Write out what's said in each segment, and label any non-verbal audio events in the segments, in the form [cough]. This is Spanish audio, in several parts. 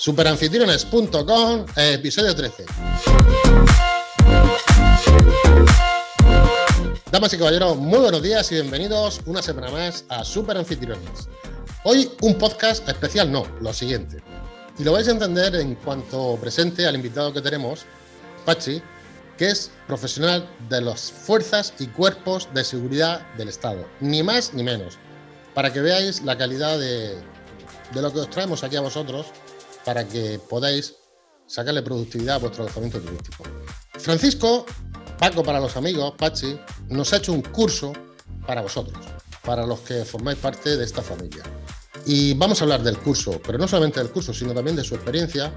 Superanfitriones.com, episodio 13. Damas y caballeros, muy buenos días y bienvenidos una semana más a Superanfitriones. Hoy un podcast especial, no, lo siguiente. Y lo vais a entender en cuanto presente al invitado que tenemos, Pachi, que es profesional de las fuerzas y cuerpos de seguridad del Estado. Ni más ni menos. Para que veáis la calidad de, de lo que os traemos aquí a vosotros, para que podáis sacarle productividad a vuestro alojamiento turístico. Francisco, Paco para los amigos, Pachi, nos ha hecho un curso para vosotros, para los que formáis parte de esta familia. Y vamos a hablar del curso, pero no solamente del curso, sino también de su experiencia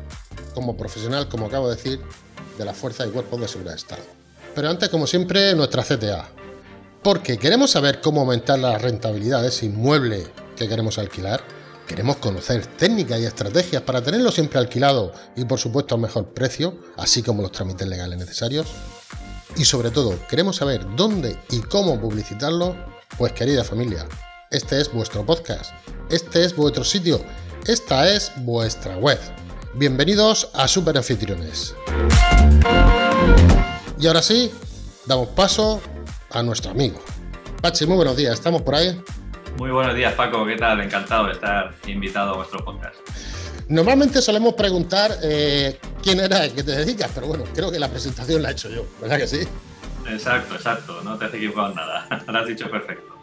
como profesional, como acabo de decir, de la Fuerza y Cuerpos de Seguridad de Estado. Pero antes, como siempre, nuestra CTA. Porque queremos saber cómo aumentar la rentabilidad de ese inmueble que queremos alquilar. Queremos conocer técnicas y estrategias para tenerlo siempre alquilado y por supuesto a mejor precio, así como los trámites legales necesarios. Y sobre todo, queremos saber dónde y cómo publicitarlo. Pues querida familia, este es vuestro podcast, este es vuestro sitio, esta es vuestra web. Bienvenidos a Super Anfitriones. Y ahora sí, damos paso a nuestro amigo. Pachi, muy buenos días, ¿estamos por ahí? Muy buenos días, Paco, ¿qué tal? Encantado de estar invitado a vuestro podcast. Normalmente solemos preguntar eh, quién era el que te dedicas, pero bueno, creo que la presentación la he hecho yo, ¿verdad que sí? Exacto, exacto, no te has equivocado en nada, [laughs] lo has dicho perfecto.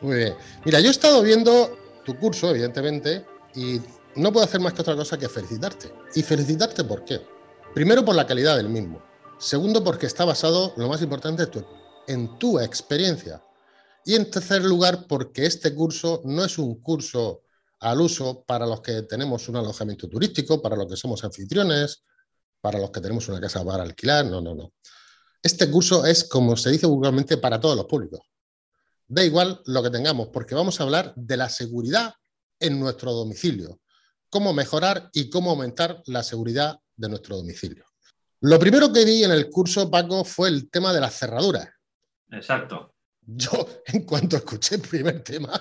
Muy bien. Mira, yo he estado viendo tu curso, evidentemente, y no puedo hacer más que otra cosa que felicitarte. ¿Y felicitarte por qué? Primero por la calidad del mismo. Segundo porque está basado, lo más importante, en tu experiencia. Y en tercer lugar porque este curso no es un curso al uso para los que tenemos un alojamiento turístico, para los que somos anfitriones, para los que tenemos una casa para alquilar. No, no, no. Este curso es, como se dice vulgarmente, para todos los públicos. Da igual lo que tengamos, porque vamos a hablar de la seguridad en nuestro domicilio cómo mejorar y cómo aumentar la seguridad de nuestro domicilio. Lo primero que vi en el curso, Paco, fue el tema de las cerraduras. Exacto. Yo, [laughs] en cuanto escuché el primer tema,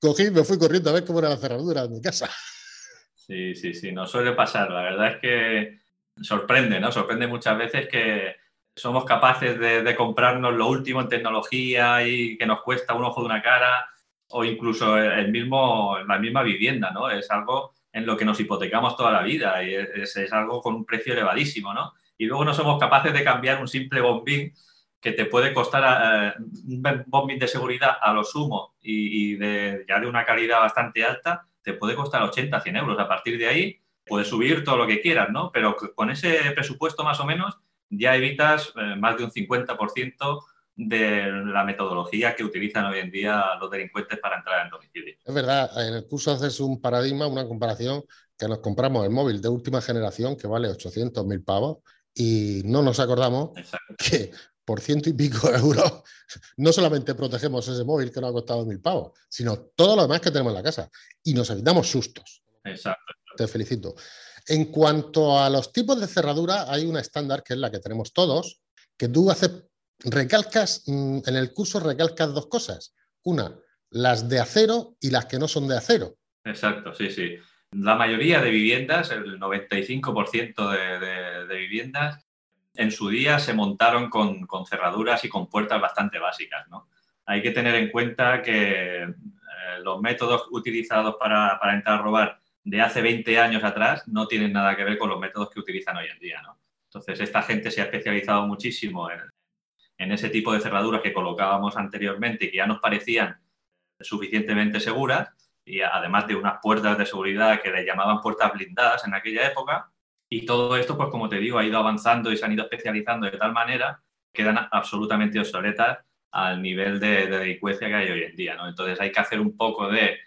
cogí y me fui corriendo a ver cómo era la cerradura de mi casa. Sí, sí, sí, nos suele pasar. La verdad es que sorprende, ¿no? Sorprende muchas veces que somos capaces de, comprarnos lo último en tecnología y que nos cuesta un ojo de una cara o incluso el mismo, la misma vivienda, ¿no? Es algo en lo que nos hipotecamos toda la vida y es, es, algo con un precio elevadísimo, ¿no? Y luego no somos capaces de cambiar un simple bombín que te puede costar uh, un bombín de seguridad a lo sumo y, y de, ya de una calidad bastante alta, te puede costar 80, 100 euros. A partir de ahí puedes subir todo lo que quieras, ¿no? Pero con ese presupuesto más o menos ya evitas eh, más de un 50% de la metodología que utilizan hoy en día los delincuentes para entrar en domicilio. Es verdad, en el curso haces un paradigma, una comparación, que nos compramos el móvil de última generación que vale 800 mil pavos y no nos acordamos Exacto. que por ciento y pico de euros no solamente protegemos ese móvil que nos ha costado mil pavos, sino todo lo demás que tenemos en la casa y nos evitamos sustos. Exacto. Te felicito. En cuanto a los tipos de cerradura, hay una estándar que es la que tenemos todos, que tú haces recalcas, mm, en el curso recalcas dos cosas. Una, las de acero y las que no son de acero. Exacto, sí, sí. La mayoría de viviendas, el 95% de, de, de, viviendas, en su día se montaron con, cerraduras y con puertas bastante básicas. Hay que tener en cuenta que eh, los métodos utilizados para, entrar a robar de hace 20 años atrás no tienen nada que ver con los métodos que utilizan hoy en día. Entonces, esta gente se ha especializado muchísimo en, en ese tipo de cerraduras que colocábamos anteriormente y que ya nos parecían suficientemente seguras, y además de unas puertas de seguridad que le llamaban puertas blindadas en aquella época. Y todo esto, pues como te digo, ha ido avanzando y se han ido especializando de tal manera que quedan absolutamente obsoletas al nivel de, de delincuencia que hay hoy en día. ¿no? Entonces hay que hacer un poco de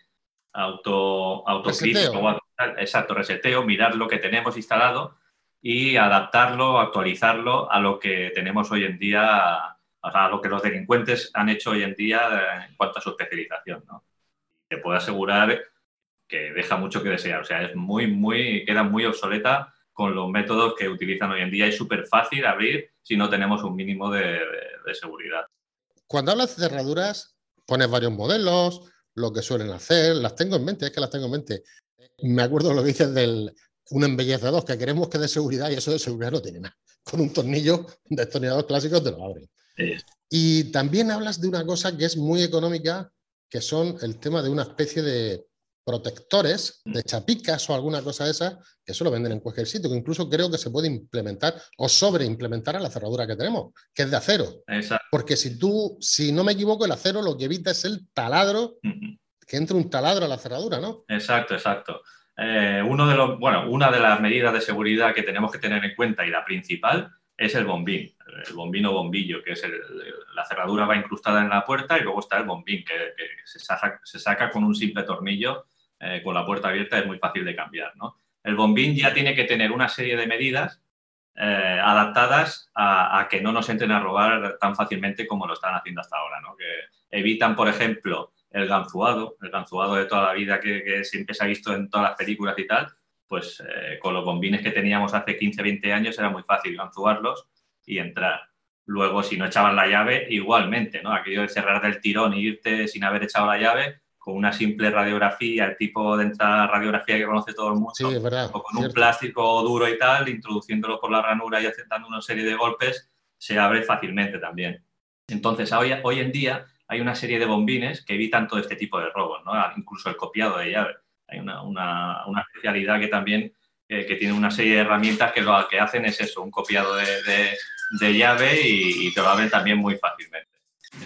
auto, autocrítico, exacto, reseteo, mirar lo que tenemos instalado y adaptarlo, actualizarlo a lo que tenemos hoy en día, a lo que los delincuentes han hecho hoy en día en cuanto a su especialización. ¿no? Te puedo asegurar que deja mucho que desear, o sea, es muy, muy, queda muy obsoleta con los métodos que utilizan hoy en día. Es súper fácil abrir si no tenemos un mínimo de, de, de seguridad. Cuando hablas de cerraduras, pones varios modelos, lo que suelen hacer, las tengo en mente, es que las tengo en mente. Me acuerdo lo que dices del, un embellecedor que queremos que dé seguridad y eso de seguridad no tiene nada. Con un tornillo de destornillador clásicos te lo abren. Y también hablas de una cosa que es muy económica, que son el tema de una especie de protectores de chapicas o alguna cosa de esa, que eso lo venden en cualquier sitio, que incluso creo que se puede implementar o sobreimplementar a la cerradura que tenemos, que es de acero. Porque si tú, si no me equivoco, el acero lo que evita es el taladro, que entre un taladro a la cerradura, ¿no? Exacto, exacto. Eh, uno de los, bueno, una de las medidas de seguridad que tenemos que tener en cuenta y la principal es el bombín, el bombín o bombillo, que es la cerradura va incrustada en la puerta y luego está el bombín que, se, saca, con un simple tornillo eh, con la puerta abierta, es muy fácil de cambiar. ¿no? El bombín ya tiene que tener una serie de medidas eh, adaptadas a, que no nos entren a robar tan fácilmente como lo están haciendo hasta ahora, ¿no? que evitan, por ejemplo, el ganzuado, el ganzuado de toda la vida que, siempre se ha visto en todas las películas y tal, pues eh, con los bombines que teníamos hace 15, 20 años era muy fácil ganzuarlos y entrar. Luego, si no echaban la llave, igualmente, ¿no? Aquello de cerrar del tirón e irte sin haber echado la llave, con una simple radiografía, el tipo de entrada radiografía que conoce todo el mundo, o con un plástico duro y tal, introduciéndolo por la ranura y aceptando una serie de golpes, se abre fácilmente también. Entonces, hoy, hoy en día hay una serie de bombines que evitan todo este tipo de robos, ¿no? incluso el copiado de llave. Hay una, una, una especialidad que también eh, que tiene una serie de herramientas que lo que hacen es eso, un copiado de, de, llave y, te lo abren también muy fácilmente.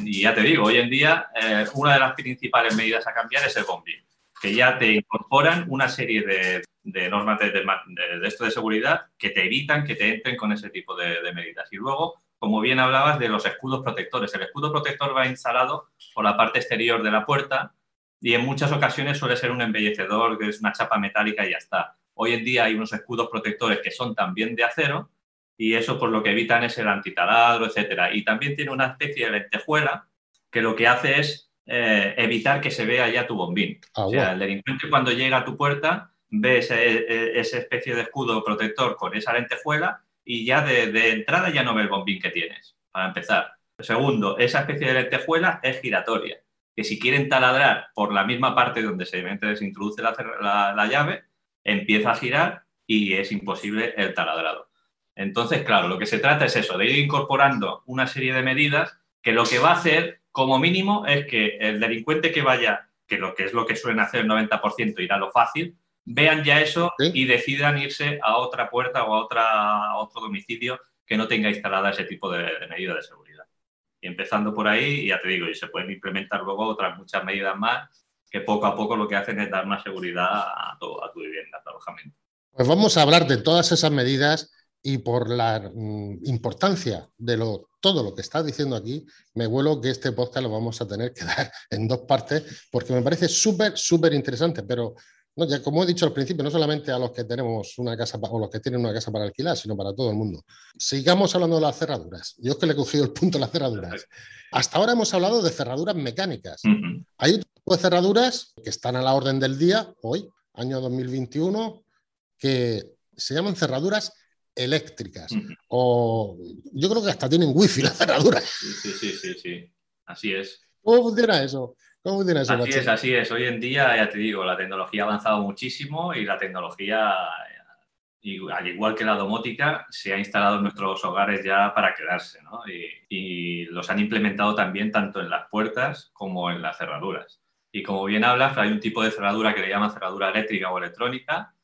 Y ya te digo, hoy en día eh, una de las principales medidas a cambiar es el bombín, que ya te incorporan una serie de, de normas de, de, esto de seguridad que te evitan que te entren con ese tipo de, medidas. Y luego como bien hablabas, de los escudos protectores. El escudo protector va instalado por la parte exterior de la puerta y en muchas ocasiones suele ser un embellecedor, que es una chapa metálica y ya está. Hoy en día hay unos escudos protectores que son también de acero y eso por lo que evitan es el antitaladro, etcétera. Y también tiene una especie de lentejuela que lo que hace es eh, evitar que se vea ya tu bombín. Ah, o sea, el delincuente cuando llega a tu puerta ve esa especie de escudo protector con esa lentejuela y ya de, entrada ya no ve el bombín que tienes, para empezar. Segundo, esa especie de lentejuela es giratoria, que si quieren taladrar por la misma parte donde se, se introduce la, la, llave, empieza a girar y es imposible el taladrado. Entonces, claro, lo que se trata es eso, de ir incorporando una serie de medidas que lo que va a hacer, como mínimo, es que el delincuente que vaya, que lo que es lo que suelen hacer el 90%, irá lo fácil, vean ya eso y decidan irse a otra puerta o a, otra, otro domicilio que no tenga instalada ese tipo de, medidas de seguridad. Y empezando por ahí, ya te digo, y se pueden implementar luego otras muchas medidas más que poco a poco lo que hacen es dar más seguridad a, tu, a tu vivienda, a tu alojamiento. Pues vamos a hablar de todas esas medidas y por la mm, importancia de lo, todo lo que estás diciendo aquí, me huelo que este podcast lo vamos a tener que [laughs] dar en dos partes porque me parece súper, súper interesante, pero no, ya como he dicho al principio, no solamente a los que tenemos una casa o los que tienen una casa para alquilar, sino para todo el mundo. Sigamos hablando de las cerraduras. Yo es que le he cogido el punto a las cerraduras. Hasta ahora hemos hablado de cerraduras mecánicas. Hay otro tipo de cerraduras que están a la orden del día, hoy, año 2021, que se llaman cerraduras eléctricas. O yo creo que hasta tienen wifi las cerraduras. Sí, sí, sí, sí. Así es. ¿Cómo funciona eso? ¿Cómo eso, así es, así es. Hoy en día, ya te digo, la tecnología ha avanzado muchísimo y la tecnología, al igual que la domótica, se ha instalado en nuestros hogares ya para quedarse, ¿no? Y, los han implementado también tanto en las puertas como en las cerraduras. Y como bien hablas, hay un tipo de cerradura que le llaman cerradura eléctrica o electrónica,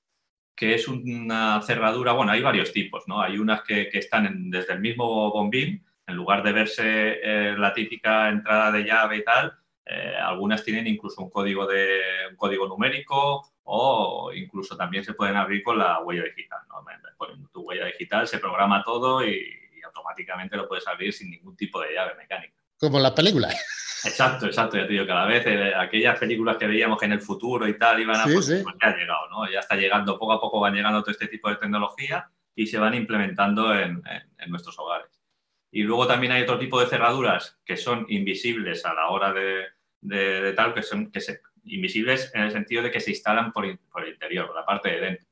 que es una cerradura, bueno, hay varios tipos, ¿no? Hay unas que, están desde el mismo bombín, en lugar de verse eh, la típica entrada de llave y tal, eh, algunas tienen incluso un código, de, un código numérico o incluso también se pueden abrir con la huella digital. ¿no? Poniendo tu huella digital se programa todo y, automáticamente lo puedes abrir sin ningún tipo de llave mecánica. Como en las películas. Exacto, exacto. Ya te digo, cada vez eh, aquellas películas que veíamos que en el futuro y tal iban a... pues, pues ya ha llegado, ¿no? Ya está llegando, poco a poco van llegando todo este tipo de tecnología y se van implementando en nuestros hogares. Y luego también hay otro tipo de cerraduras que son invisibles a la hora de, tal, que son que se, invisibles en el sentido de que se instalan por, por, el interior, por la parte de dentro.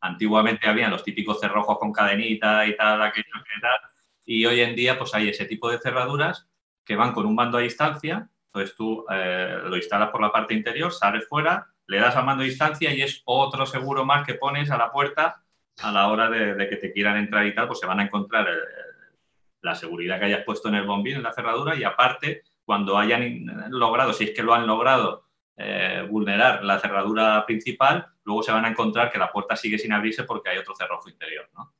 Antiguamente habían los típicos cerrojos con cadenita y tal, aquello que tal, y hoy en día pues hay ese tipo de cerraduras que van con un mando a distancia, entonces tú eh, lo instalas por la parte interior, sales fuera, le das al mando de distancia y es otro seguro más que pones a la puerta a la hora de, que te quieran entrar y tal, pues se van a encontrar eh, la seguridad que hayas puesto en el bombín, en la cerradura, y aparte, cuando hayan logrado, si es que lo han logrado, eh, vulnerar la cerradura principal, luego se van a encontrar que la puerta sigue sin abrirse porque hay otro cerrojo interior, ¿no?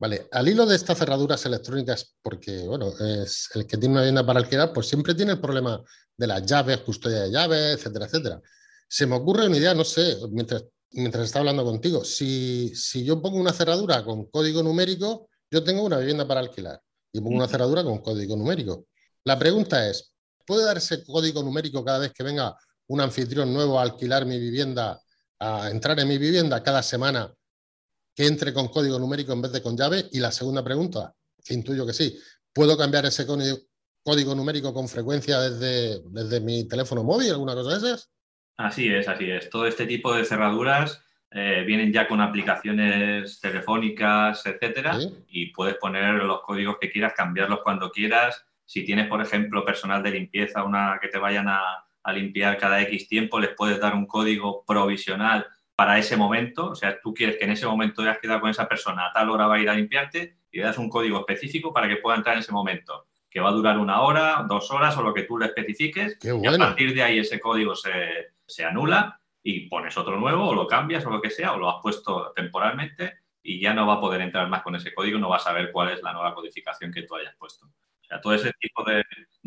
Vale, al hilo de estas cerraduras electrónicas, porque bueno, es el que tiene una vivienda para alquilar, pues siempre tiene el problema de las llaves, custodia de llaves, etcétera, etcétera. Se me ocurre una idea, no sé, mientras, mientras está hablando contigo, si, si yo pongo una cerradura con código numérico, yo tengo una vivienda para alquilar y pongo una cerradura con código numérico. La pregunta es, ¿puede darse código numérico cada vez que venga un anfitrión nuevo a alquilar mi vivienda, a entrar en mi vivienda cada semana, que entre con código numérico en vez de con llave? Y la segunda pregunta, que intuyo que sí, ¿puedo cambiar ese código numérico con frecuencia desde, desde mi teléfono móvil, alguna cosa de esas? Así es, así es. Todo este tipo de cerraduras eh, vienen ya con aplicaciones telefónicas, etcétera, y puedes poner los códigos que quieras, cambiarlos cuando quieras. Si tienes, por ejemplo, personal de limpieza, una que te vayan a, limpiar cada X tiempo, les puedes dar un código provisional para ese momento. O sea, tú quieres que en ese momento hayas quedado con esa persona, a tal hora va a ir a limpiarte y le das un código específico para que pueda entrar en ese momento, que va a durar una hora, dos horas o lo que tú le especifiques. Y a partir de ahí ese código se, se anula y pones otro nuevo o lo cambias o lo que sea o lo has puesto temporalmente y ya no va a poder entrar más con ese código, no va a saber cuál es la nueva codificación que tú hayas puesto. O sea, todo ese tipo de,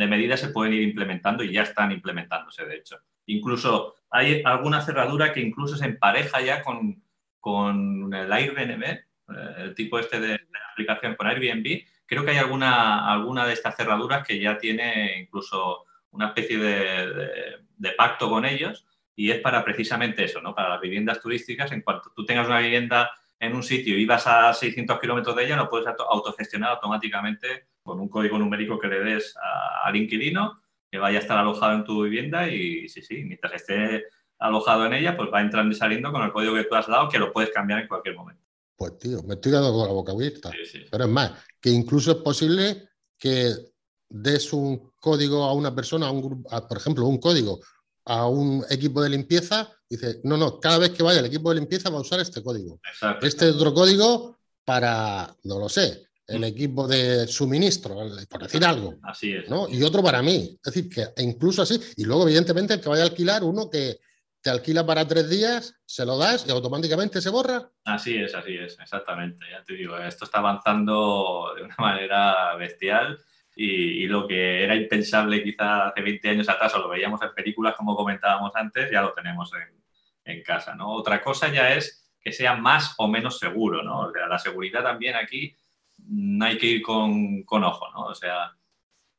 medidas se pueden ir implementando y ya están implementándose, de hecho. Incluso hay alguna cerradura que incluso se empareja ya con, con el Airbnb, eh, el tipo este de, aplicación con Airbnb. Creo que hay alguna, alguna de estas cerraduras que ya tiene incluso una especie de pacto con ellos y es para precisamente eso, ¿no? Para las viviendas turísticas, en cuanto tú tengas una vivienda en un sitio y vas a 600 kilómetros de ella, lo puedes autogestionar automáticamente con un código numérico que le des al inquilino, que vaya a estar alojado en tu vivienda y sí, sí, mientras esté alojado en ella, pues va entrando y saliendo con el código que tú has dado, que lo puedes cambiar en cualquier momento. Pues tío, me estoy dando con la boca abierta. Pero es más, que incluso es posible que des un código a una persona, a un, por ejemplo, un código a un equipo de limpieza, dice, no, no, cada vez que vaya el equipo de limpieza va a usar este código. Este otro código para, no lo sé, el equipo de suministro, por decir algo. Así es. ¿no? Y otro para mí. Es decir, que incluso así. Y luego, evidentemente, el que vaya a alquilar, uno que te alquila para tres días, se lo das y automáticamente se borra. Así es, así es, exactamente. Ya te digo, esto está avanzando de una manera bestial y, lo que era impensable quizá hace 20 años atrás o lo veíamos en películas como comentábamos antes, ya lo tenemos en, casa. ¿no? Otra cosa ya es que sea más o menos seguro. ¿no? la seguridad también aquí hay que ir con, con ojo. ¿no? O sea,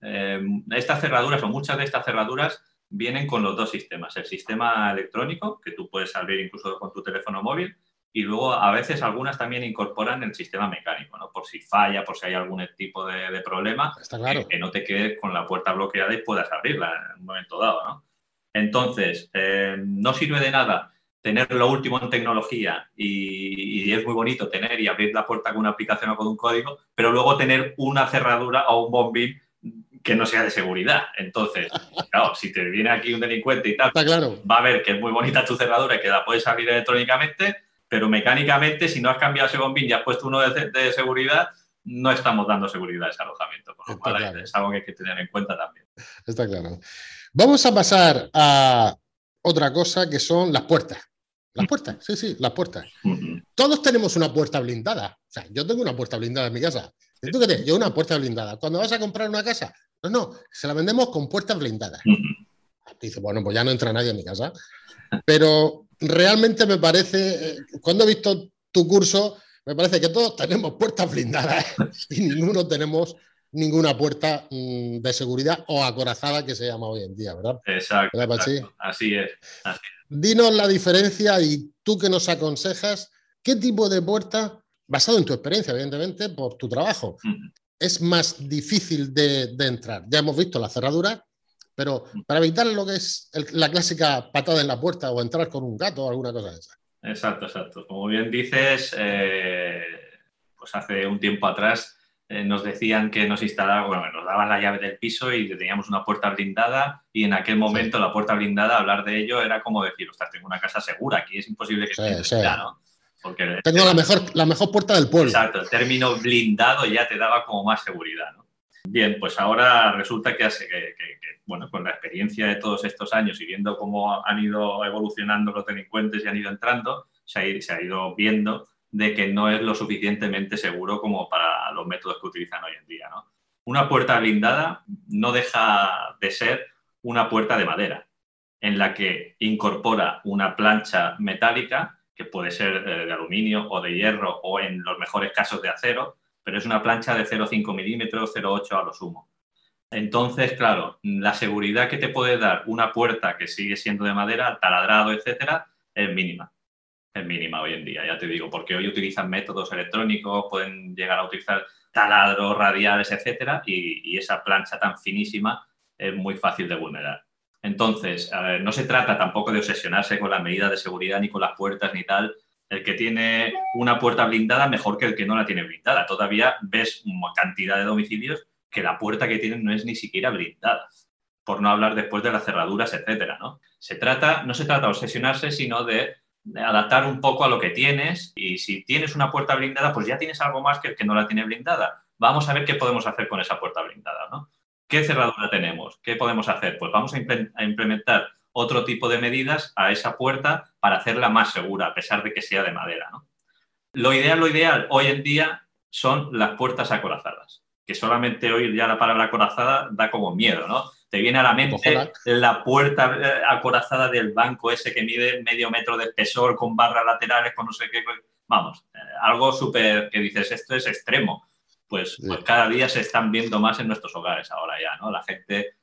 eh, estas cerraduras o muchas de estas cerraduras vienen con los dos sistemas. El sistema electrónico, que tú puedes abrir incluso con tu teléfono móvil, y luego a veces algunas también incorporan el sistema mecánico, ¿no? Por si falla, por si hay algún tipo de, problema, que, no te quedes con la puerta bloqueada y puedas abrirla en un momento dado, ¿no? Entonces, eh, no sirve de nada tener lo último en tecnología y, es muy bonito tener y abrir la puerta con una aplicación o con un código, pero luego tener una cerradura o un bombín que no sea de seguridad. Entonces, [laughs] claro, si te viene aquí un delincuente y tal, va a ver que es muy bonita tu cerradura y que la puedes abrir electrónicamente, pero mecánicamente, si no has cambiado ese bombín y has puesto uno de, seguridad, no estamos dando seguridad a ese alojamiento. Por lo cual es algo que hay que tener en cuenta también. Está claro. Vamos a pasar a otra cosa que son las puertas. Las puertas, sí, sí, las puertas. Todos tenemos una puerta blindada. O sea, yo tengo una puerta blindada en mi casa. ¿Y tú qué tienes? Yo una puerta blindada. Cuando vas a comprar una casa, no, no, se la vendemos con puertas blindadas. Dice, bueno, pues ya no entra nadie en mi casa. Pero realmente me parece, eh, cuando he visto tu curso, me parece que todos tenemos puertas blindadas [laughs] y ninguno tenemos ninguna puerta mm, de seguridad o acorazada que se llama hoy en día, ¿verdad? Exacto. Así, es, Dinos la diferencia y tú que nos aconsejas, ¿qué tipo de puerta, basado en tu experiencia, evidentemente, por tu trabajo, es más difícil de, de entrar? Ya hemos visto la cerradura, pero para evitar lo que es la clásica patada en la puerta o entrar con un gato o alguna cosa de esa. Exacto, exacto. Como bien dices, eh, pues hace un tiempo atrás eh, nos decían que nos instalaban, bueno, nos daban la llave del piso y teníamos una puerta blindada y en aquel momento la puerta blindada, hablar de ello era como decir, ostras, tengo una casa segura, aquí es imposible que esté ¿no? Porque tengo la mejor, la mejor puerta del pueblo. Exacto, el término blindado ya te daba como más seguridad, ¿no? Bien, pues ahora resulta que, hace, que, bueno, con la experiencia de todos estos años y viendo cómo han ido evolucionando los delincuentes y han ido entrando, se ha, ido viendo de que no es lo suficientemente seguro como para los métodos que utilizan hoy en día. ¿no? Una puerta blindada no deja de ser una puerta de madera, en la que incorpora una plancha metálica, que puede ser eh, de aluminio o de hierro o en los mejores casos de acero, pero es una plancha de 0,5 milímetros, 0,8 a lo sumo. Entonces, claro, la seguridad que te puede dar una puerta que sigue siendo de madera, taladrado, etcétera, es mínima. Es mínima hoy en día, ya te digo, porque hoy utilizan métodos electrónicos, pueden llegar a utilizar taladros, radiales, etcétera, y, esa plancha tan finísima es muy fácil de vulnerar. Entonces, no se trata tampoco de obsesionarse con las medidas de seguridad ni con las puertas ni tal, el que tiene una puerta blindada mejor que el que no la tiene blindada. Todavía ves una cantidad de domicilios que la puerta que tienen no es ni siquiera blindada, por no hablar después de las cerraduras, etcétera, ¿no? Se trata, no se trata de obsesionarse, sino de, adaptar un poco a lo que tienes y si tienes una puerta blindada, pues ya tienes algo más que el que no la tiene blindada. Vamos a ver qué podemos hacer con esa puerta blindada, ¿no? ¿Qué cerradura tenemos? ¿Qué podemos hacer? Pues vamos a implementar otro tipo de medidas a esa puerta para hacerla más segura, a pesar de que sea de madera. Lo ideal, lo ideal hoy en día son las puertas acorazadas, que solamente hoy ya la palabra acorazada da como miedo, ¿no? Te viene a la mente la puerta eh, acorazada del banco ese que mide medio metro de espesor con barras laterales, con no sé qué. Vamos, eh, algo súper que dices, esto es extremo. Pues, pues, cada día se están viendo más en nuestros hogares ahora ya, ¿no? La gente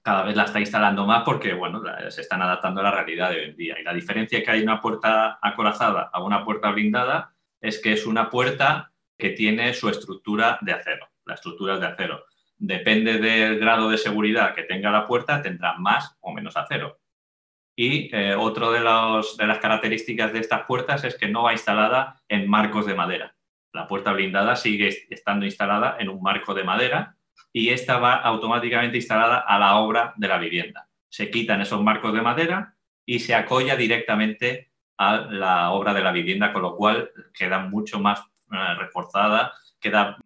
cada vez la está instalando más porque, bueno, se están adaptando a la realidad de hoy en día. Y la diferencia que hay una puerta acorazada a una puerta blindada es que es una puerta que tiene su estructura de acero. La estructura es de acero. Depende del grado de seguridad que tenga la puerta, tendrá más o menos acero. Y eh, otra de, de las características de estas puertas es que no va instalada en marcos de madera. La puerta blindada sigue estando instalada en un marco de madera y esta va automáticamente instalada a la obra de la vivienda. Se quitan esos marcos de madera y se acolla directamente a la obra de la vivienda, con lo cual queda mucho más eh, reforzada, queda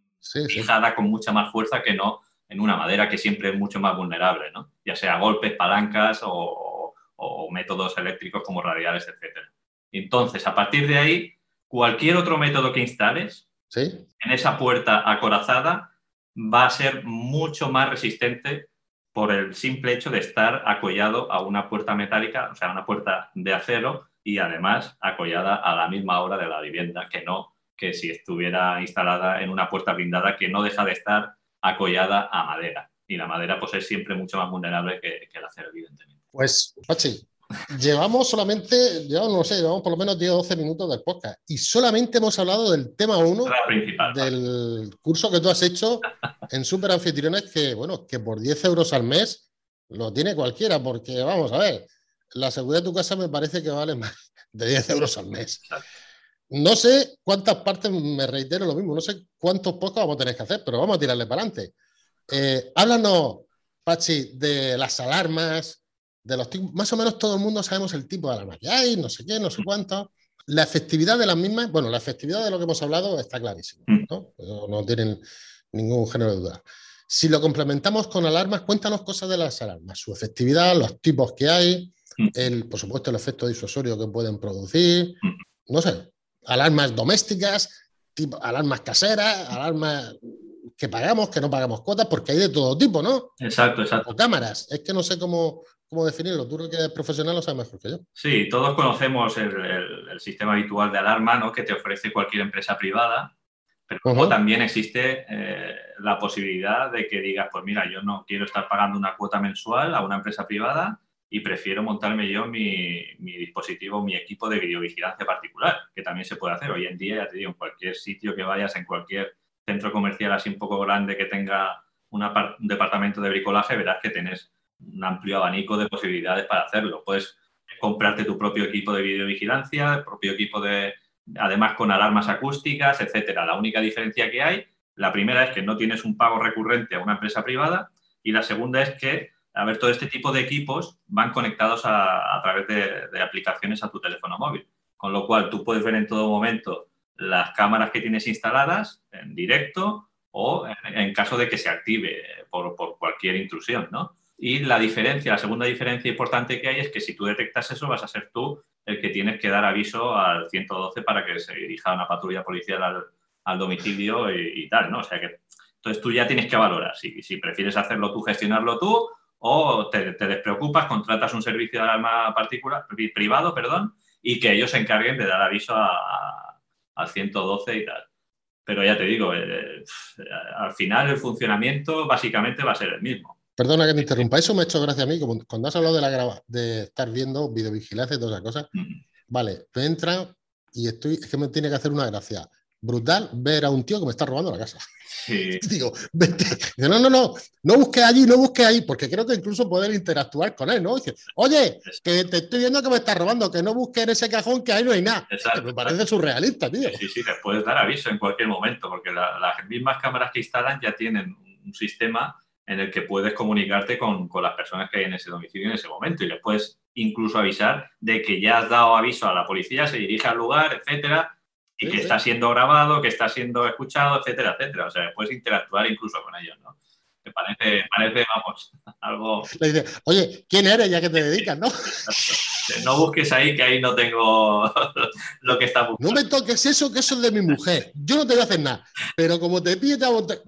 fijada con mucha más fuerza que no en una madera que siempre es mucho más vulnerable, ¿no? ya sea golpes, palancas o, o métodos eléctricos como radiales, etc. Entonces, a partir de ahí, cualquier otro método que instales en esa puerta acorazada va a ser mucho más resistente por el simple hecho de estar acollado a una puerta metálica, o sea, una puerta de acero y además acollada a la misma hora de la vivienda que no que si estuviera instalada en una puerta blindada que no deja de estar acollada a madera. Y la madera pues es siempre mucho más vulnerable que, que el acero, evidentemente. Pues, Pachi, Llevamos solamente, llevamos, no sé, llevamos por lo menos 10 o 12 minutos del podcast y solamente hemos hablado del tema 1 del curso que tú has hecho en Super Anfitriones, que bueno, que por 10 euros al mes lo tiene cualquiera, porque vamos a ver, la seguridad de tu casa me parece que vale más de 10 euros al mes. No sé cuántas partes, me reitero lo mismo, no sé cuántos podcasts vamos a tener que hacer, pero vamos a tirarle para adelante. Eh, háblanos, Pachi, de las alarmas, de los más o menos todo el mundo sabemos el tipo de alarmas que hay, no sé qué, no sé cuánto. La efectividad de las mismas, bueno, la efectividad de lo que hemos hablado está clarísima, mm. ¿no? No, tienen ningún género de duda. Si lo complementamos con alarmas, cuéntanos cosas de las alarmas, su efectividad, los tipos que hay, mm. el, por supuesto el efecto disuasorio que pueden producir, mm. no sé, alarmas domésticas, tipo, alarmas caseras, alarmas que pagamos, que no pagamos cuotas, porque hay de todo tipo, ¿no? Exacto, exacto. O cámaras, es que no sé cómo, cómo definirlo. Tú que eres profesional lo sabes mejor que yo. Sí, todos conocemos el, sistema habitual de alarma ¿no? que te ofrece cualquier empresa privada, pero también existe eh, la posibilidad de que digas, pues mira, yo no quiero estar pagando una cuota mensual a una empresa privada y prefiero montarme yo mi, dispositivo, mi equipo de videovigilancia particular, que también se puede hacer. Hoy en día, ya te digo, en cualquier sitio que vayas, en cualquier centro comercial así un poco grande que tenga un departamento de bricolaje, verás que tenés un amplio abanico de posibilidades para hacerlo. Puedes comprarte tu propio equipo de videovigilancia, propio equipo de, además con alarmas acústicas, etcétera. La única diferencia que hay, La primera es que no tienes un pago recurrente a una empresa privada y la segunda es que, a ver, todo este tipo de equipos van conectados a, través de, aplicaciones a tu teléfono móvil, con lo cual tú puedes ver en todo momento las cámaras que tienes instaladas en directo o en, caso de que se active por, por cualquier intrusión, ¿no? Y la diferencia, la segunda diferencia importante que hay es que si tú detectas eso, vas a ser tú el que tienes que dar aviso al 112 para que se dirija una patrulla policial al, domicilio y, tal, ¿no? O sea que, entonces tú ya tienes que valorar si, si prefieres hacerlo tú, gestionarlo tú, o te, despreocupas, contratas un servicio de alarma particular, privado, perdón, y que ellos se encarguen de dar aviso al 112 y tal. Pero ya te digo, eh, al final el funcionamiento básicamente va a ser el mismo. Perdona que te interrumpa, eso me ha hecho gracia a mí, como cuando has hablado de la grava, de estar viendo videovigilancia y todas esas cosas. Vale, me entra y estoy, es que me tiene que hacer una gracia brutal ver a un tío que me está robando la casa. Sí. [laughs] Digo, vete. no, no, no, no busques allí, no busques ahí, porque creo que incluso poder interactuar con él, ¿no? Dice, oye, que te estoy viendo que me está robando, que no busques en ese cajón que ahí no hay nada. Exacto. me parece surrealista, tío. Sí, sí, te puedes dar aviso en cualquier momento, porque las mismas cámaras que instalan ya tienen un sistema en el que puedes comunicarte con, con, las personas que hay en ese domicilio en ese momento y les puedes incluso avisar de que ya has dado aviso a la policía, se dirige al lugar, etcétera, y que está siendo grabado, que está siendo escuchado, etcétera, etcétera. O sea, puedes interactuar incluso con ellos, ¿no? Me parece, parece, vamos, [laughs] algo... [laughs] Le dice, oye, ¿quién eres ya que te dedicas, no? No busques ahí que ahí no tengo [laughs] lo que está buscando. No me toques eso, que eso es de mi mujer. Yo no te voy a hacer nada. Pero como te pide, te voy a montar,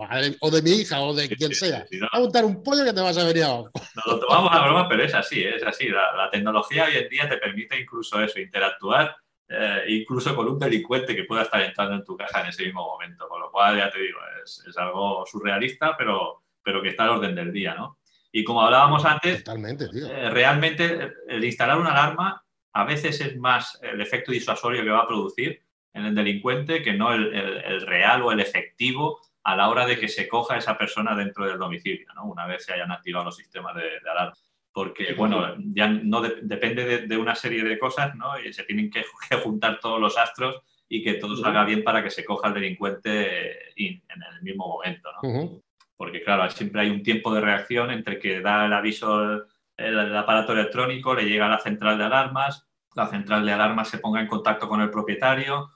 o de mi hija, o de quien sea, te a montar un pollo que te vas a venir abajo. Nos lo tomamos a broma, pero es así, es así. La, la tecnología hoy en día te permite incluso eso, interactuar eh, incluso con un delincuente que pueda estar entrando en tu casa en ese mismo momento. Con lo cual, ya te digo, es, es algo surrealista, pero, pero que está al orden del día, ¿no? Y como hablábamos antes, eh, realmente el instalar una alarma a veces es más el efecto disuasorio que va a producir en el delincuente que no el, el, real o el efectivo a la hora de que se coja esa persona dentro del domicilio, ¿no? una vez se hayan activado los sistemas de, de alarma porque, bueno, ya no depende de, una serie de cosas, ¿no? Y se tienen [laughs] que, juntar todos los astros y que todo salga bien para que se coja el delincuente en el mismo momento, ¿no? Porque, claro, siempre hay un tiempo de reacción entre que da el aviso el, aparato electrónico, le llega a la central de alarmas, la central de alarmas se ponga en contacto con el propietario,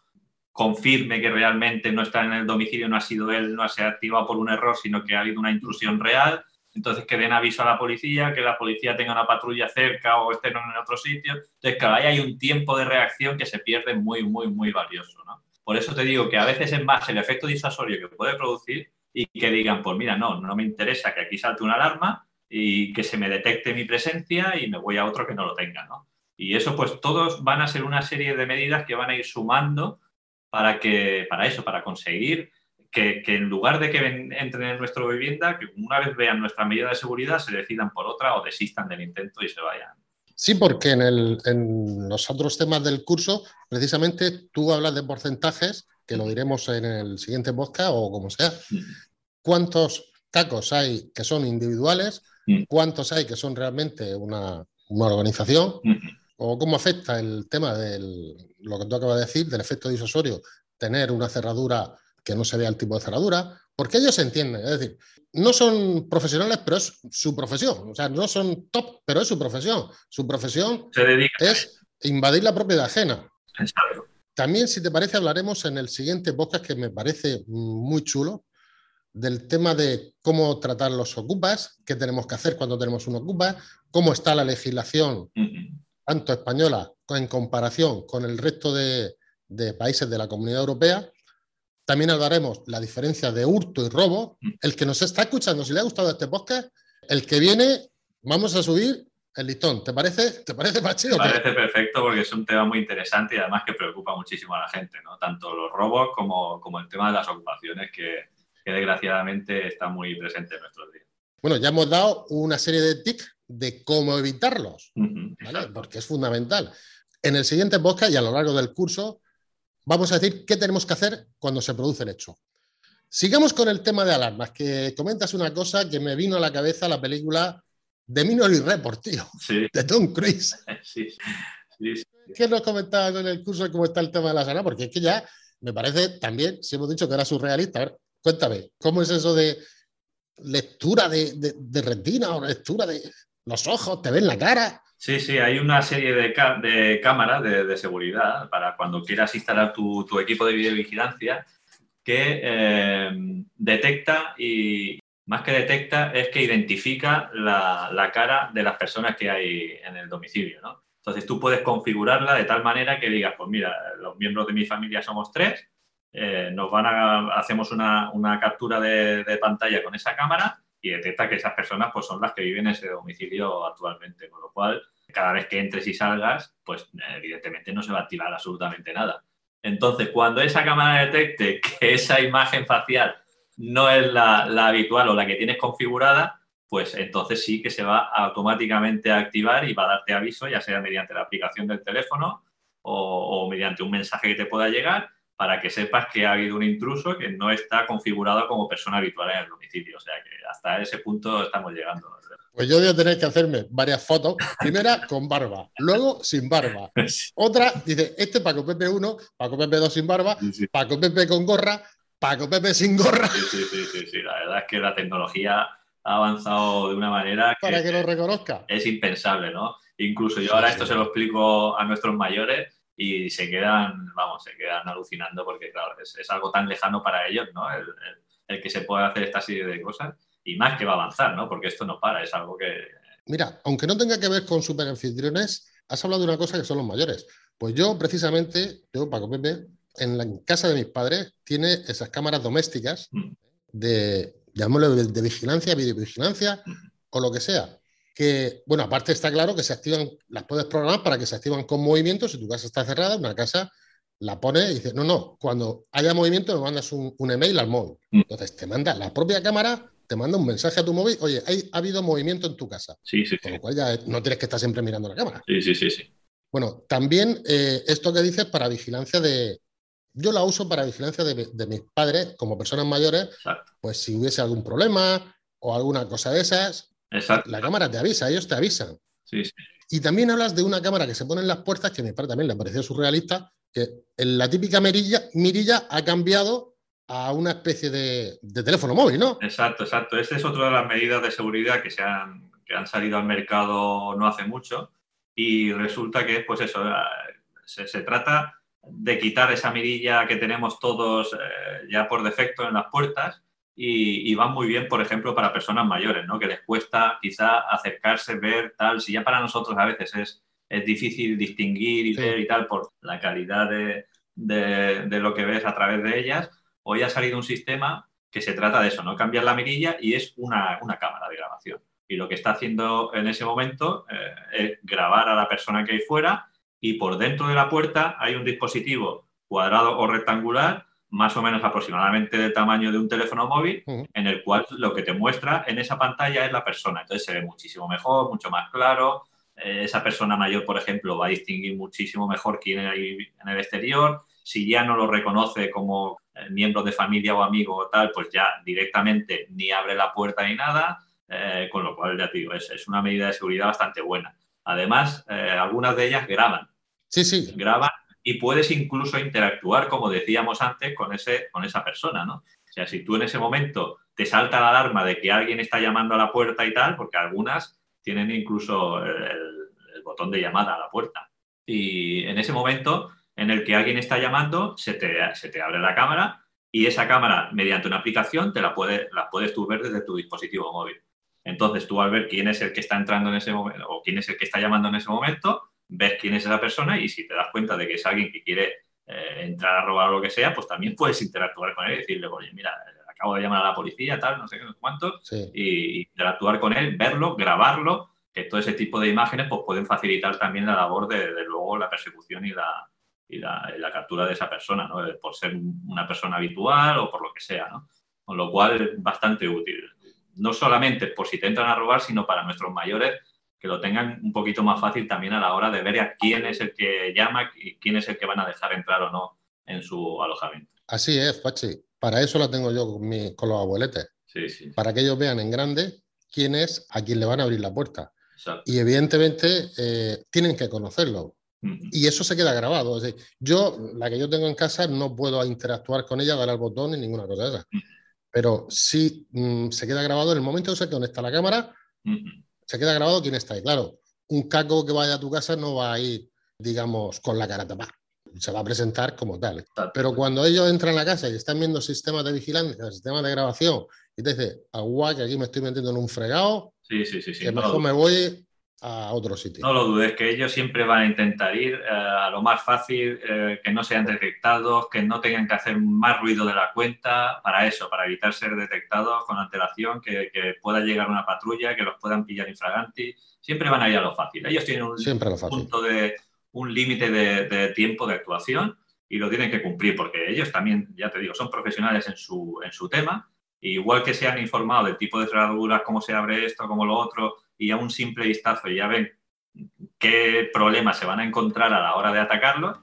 confirme que realmente no está en el domicilio, no ha sido él, no se ha activado por un error, sino que ha habido una intrusión real entonces que den aviso a la policía, que la policía tenga una patrulla cerca o estén en otro sitio. Entonces, claro, ahí hay un tiempo de reacción que se pierde muy, muy, muy valioso. ¿no? Por eso te digo que a veces es más el efecto disuasorio que puede producir y que digan, pues mira, no, no me interesa que aquí salte una alarma y que se me detecte mi presencia y me voy a otro que no lo tenga. ¿no? Y eso, pues todos van a ser una serie de medidas que van a ir sumando para que, para eso, para conseguir que, en lugar de que entren en nuestra vivienda, que una vez vean nuestra medida de seguridad, se decidan por otra o desistan del intento y se vayan. Sí, porque en, los otros temas del curso, precisamente tú hablas de porcentajes, que lo diremos en el siguiente podcast o como sea. ¿Cuántos tacos hay que son individuales? ¿Cuántos hay que son realmente una, organización? ¿O cómo afecta el tema de lo que tú acabas de decir, del efecto disuasorio, tener una cerradura que no se vea el tipo de cerradura, porque ellos entienden, es decir, no son profesionales, pero es su profesión, o sea, no son top, pero es su profesión. Su profesión es invadir la propiedad ajena. También, si te parece, hablaremos en el siguiente podcast que me parece muy chulo, del tema de cómo tratar los ocupas, qué tenemos que hacer cuando tenemos un ocupa, cómo está la legislación, tanto española en comparación con el resto de países de la Comunidad Europea, también hablaremos la diferencia de hurto y robo. Mm. El que nos está escuchando, si le ha gustado este podcast, el que viene, vamos a subir el listón. ¿Te parece, te parece Me parece perfecto porque es un tema muy interesante y además que preocupa muchísimo a la gente, ¿no? Tanto los robos como, como el tema de las ocupaciones que, desgraciadamente está muy presente en nuestros días. Bueno, ya hemos dado una serie de tips de cómo evitarlos, porque es fundamental. En el siguiente podcast y a lo largo del curso vamos a decir qué tenemos que hacer cuando se produce el hecho. Sigamos con el tema de alarmas, que comentas una cosa que me vino a la cabeza la película de Minority Report, tío, [laughs] de Tom Cruise. [laughs] Sí, sí, ¿Qué nos comentabas en el curso de cómo está el tema de las alarmas? Porque es que ya me parece también, si hemos dicho que era surrealista, Cuéntame, ¿cómo es eso de lectura de, retina o lectura de los ojos? ¿Te ven la cara? Sí, sí, hay una serie de, cámaras de, seguridad para cuando quieras instalar tu, equipo de videovigilancia que eh, detecta y más que detecta es que identifica la, cara de las personas que hay en el domicilio. Entonces tú puedes configurarla de tal manera que digas, pues mira, los miembros de mi familia somos tres, eh, nos van a, hacemos una, captura de, pantalla con esa cámara y detecta que esas personas pues, son las que viven en ese domicilio actualmente, con lo cual cada vez que entres y salgas, pues evidentemente no se va a activar absolutamente nada. Entonces, cuando esa cámara detecte que esa imagen facial no es la habitual o la que tienes configurada, pues entonces sí que se va automáticamente a activar y va a darte aviso, ya sea mediante la aplicación del teléfono o, mediante un mensaje que te pueda llegar, para que sepas que ha habido un intruso que no está configurado como persona habitual en el domicilio. O sea que hasta ese punto estamos llegando. Pues yo voy a tener que hacerme varias fotos. Primera con barba, luego sin barba. [laughs] Otra dice, este Paco Pepe 1, Paco Pepe 2 sin barba, Paco Pepe con gorra, Paco Pepe sin gorra. Sí, sí, sí, sí, La verdad es que la tecnología ha avanzado de una manera que, para que lo reconozca. Es impensable, ¿no? Incluso yo ahora esto se lo explico a nuestros mayores y se quedan, vamos, se quedan alucinando porque, claro, es, algo tan lejano para ellos, ¿no? El, que se pueda hacer esta serie de cosas y más que va a avanzar, ¿no? Porque esto no para, es algo que... Mira, aunque no tenga que ver con superanfitriones, has hablado de una cosa que son los mayores. Pues yo, precisamente, yo, Paco Pepe, en la casa de mis padres, tiene esas cámaras domésticas mm. de llamémoslo de, vigilancia, videovigilancia o lo que sea. Que, bueno, aparte está claro que se activan, las puedes programar para que se activan con movimiento. Si tu casa está cerrada, una casa la pone y dice, no, no, cuando haya movimiento me mandas un, email al móvil. Mm. Entonces te manda la propia cámara, te manda un mensaje a tu móvil, oye, ha habido movimiento en tu casa. Sí, sí. Con lo cual ya no tienes que estar siempre mirando la cámara. Sí, sí, sí, sí. Bueno, también eh, esto que dices para vigilancia de, yo la uso para vigilancia de, mis padres como personas mayores, pues si hubiese algún problema o alguna cosa de esas, la cámara te avisa, ellos te avisan. Y también hablas de una cámara que se pone en las puertas, que a mi padre también le pareció surrealista, que la típica mirilla, mirilla ha cambiado a una especie de, teléfono móvil, ¿no? Exacto, exacto. Esta es otra de las medidas de seguridad que, se han, que han salido al mercado no hace mucho y resulta que, pues eso, eh, se, se trata de quitar esa mirilla que tenemos todos eh, ya por defecto en las puertas y, van muy bien, por ejemplo, para personas mayores, ¿no? que les cuesta quizá acercarse, ver tal, si ya para nosotros a veces es, es difícil distinguir y ver y tal por la calidad de, de, lo que ves a través de ellas, hoy ha salido un sistema que se trata de eso, ¿no? Cambiar la mirilla y es una, una cámara de grabación. Y lo que está haciendo en ese momento eh, es grabar a la persona que hay fuera y por dentro de la puerta hay un dispositivo cuadrado o rectangular, más o menos aproximadamente del tamaño de un teléfono móvil, en el cual lo que te muestra en esa pantalla es la persona. Entonces se ve muchísimo mejor, mucho más claro. Eh, esa persona mayor, por ejemplo, va a distinguir muchísimo mejor quién hay en el exterior. Si ya no lo reconoce como eh, miembro de familia o amigo o tal, pues ya directamente ni abre la puerta ni nada. Eh, con lo cual, ya te digo, es, es una medida de seguridad bastante buena. Además, algunas de ellas graban. Sí, sí. Graban y puedes incluso interactuar, como decíamos antes, con, ese, con esa persona, ¿no? O sea, si tú en ese momento te salta la alarma de que alguien está llamando a la puerta y tal, porque algunas tienen incluso el, botón de llamada a la puerta. Y en ese momento en el que alguien está llamando, se te, se te abre la cámara y esa cámara, mediante una aplicación, te la, la puedes tú ver desde tu dispositivo móvil. Entonces tú al ver quién es el que está entrando en ese momento o quién es el que está llamando en ese momento, ves quién es esa persona y si te das cuenta de que es alguien que quiere eh, entrar a robar o lo que sea, pues también puedes interactuar con él y decirle, oye, mira, acabo de llamar a la policía, tal, no sé qué, no sé cuánto, y, interactuar con él, verlo, grabarlo, que todo ese tipo de imágenes pues pueden facilitar también la labor de, luego la persecución y la, y la, captura de esa persona, ¿no? Por ser una persona habitual o por lo que sea, ¿no? Con lo cual, es bastante útil no solamente por si te entran a robar, sino para nuestros mayores que lo tengan un poquito más fácil también a la hora de ver a quién es el que llama y quién es el que van a dejar entrar o no en su alojamiento. Así es, Pachi. Para eso la tengo yo con, los abueletes. Sí, sí. Para que ellos vean en grande quién es a quien le van a abrir la puerta. Y evidentemente eh, tienen que conocerlo. Y eso se queda grabado. Es decir, yo, la que yo tengo en casa, no puedo interactuar con ella, dar al botón ni ninguna cosa de esa Pero si mm, se queda grabado en el momento en que se conecta la cámara, se queda grabado quién está ahí. Claro, un caco que vaya a tu casa no va a ir, digamos, con la cara tapada. Se va a presentar como tal. Pero cuando ellos entran a la casa y están viendo sistemas de vigilancia, sistemas de grabación, y te dice, agua, que aquí me estoy metiendo en un fregado, sí, sí, sí, que mejor me voy a otro sitio. No lo dudes, que ellos siempre van a intentar ir eh, a lo más fácil, eh, que no sean detectados, que no tengan que hacer más ruido de la cuenta, para eso, para evitar ser detectados con antelación, que, pueda llegar una patrulla, que los puedan pillar infraganti. Siempre van a ir a lo fácil. Ellos tienen un punto de un límite de, tiempo de actuación y lo tienen que cumplir, porque ellos también, ya te digo, son profesionales en su, en su tema. igual que se han informado del tipo de cerraduras, cómo se abre esto, cómo lo otro, y a un simple vistazo ya ven qué problemas se van a encontrar a la hora de atacarlo,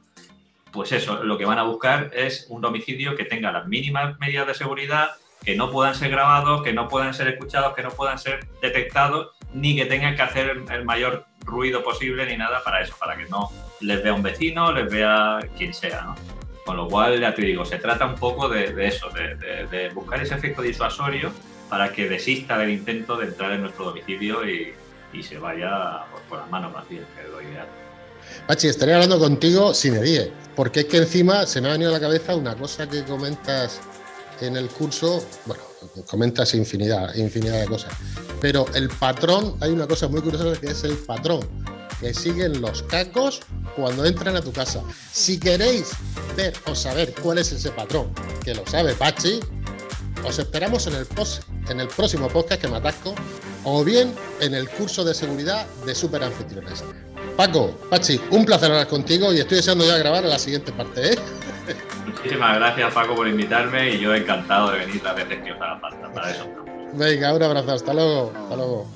pues eso, lo que van a buscar es un domicilio que tenga las mínimas medidas de seguridad, que no puedan ser grabados, que no puedan ser escuchados, que no puedan ser detectados, ni que tengan que hacer el mayor ruido posible ni nada para eso, para que no les vea un vecino, les vea quien sea, ¿no? Con lo cual, ya te digo, se trata un poco de, eso, de buscar ese efecto disuasorio para que desista del intento de entrar en nuestro domicilio y, se vaya por, las manos vacías, que es lo ideal. Pachi, estaría hablando contigo sin edie, porque es que encima se me ha venido a la cabeza una cosa que comentas en el curso, bueno, comentas infinidad, infinidad de cosas, pero el patrón, hay una cosa muy curiosa que es el patrón que siguen los cacos cuando entran a tu casa. Si queréis ver o saber cuál es ese patrón, que lo sabe Pachi, os esperamos en el, post, en el próximo podcast que me atasco o bien en el curso de seguridad de Super Anfitriones. Paco, Pachi, un placer hablar contigo y estoy deseando ya grabar la siguiente parte. ¿eh? Muchísimas gracias, Paco, por invitarme y yo encantado de venir a veces que os haga falta para eso. Venga, un abrazo, hasta luego. Hasta luego.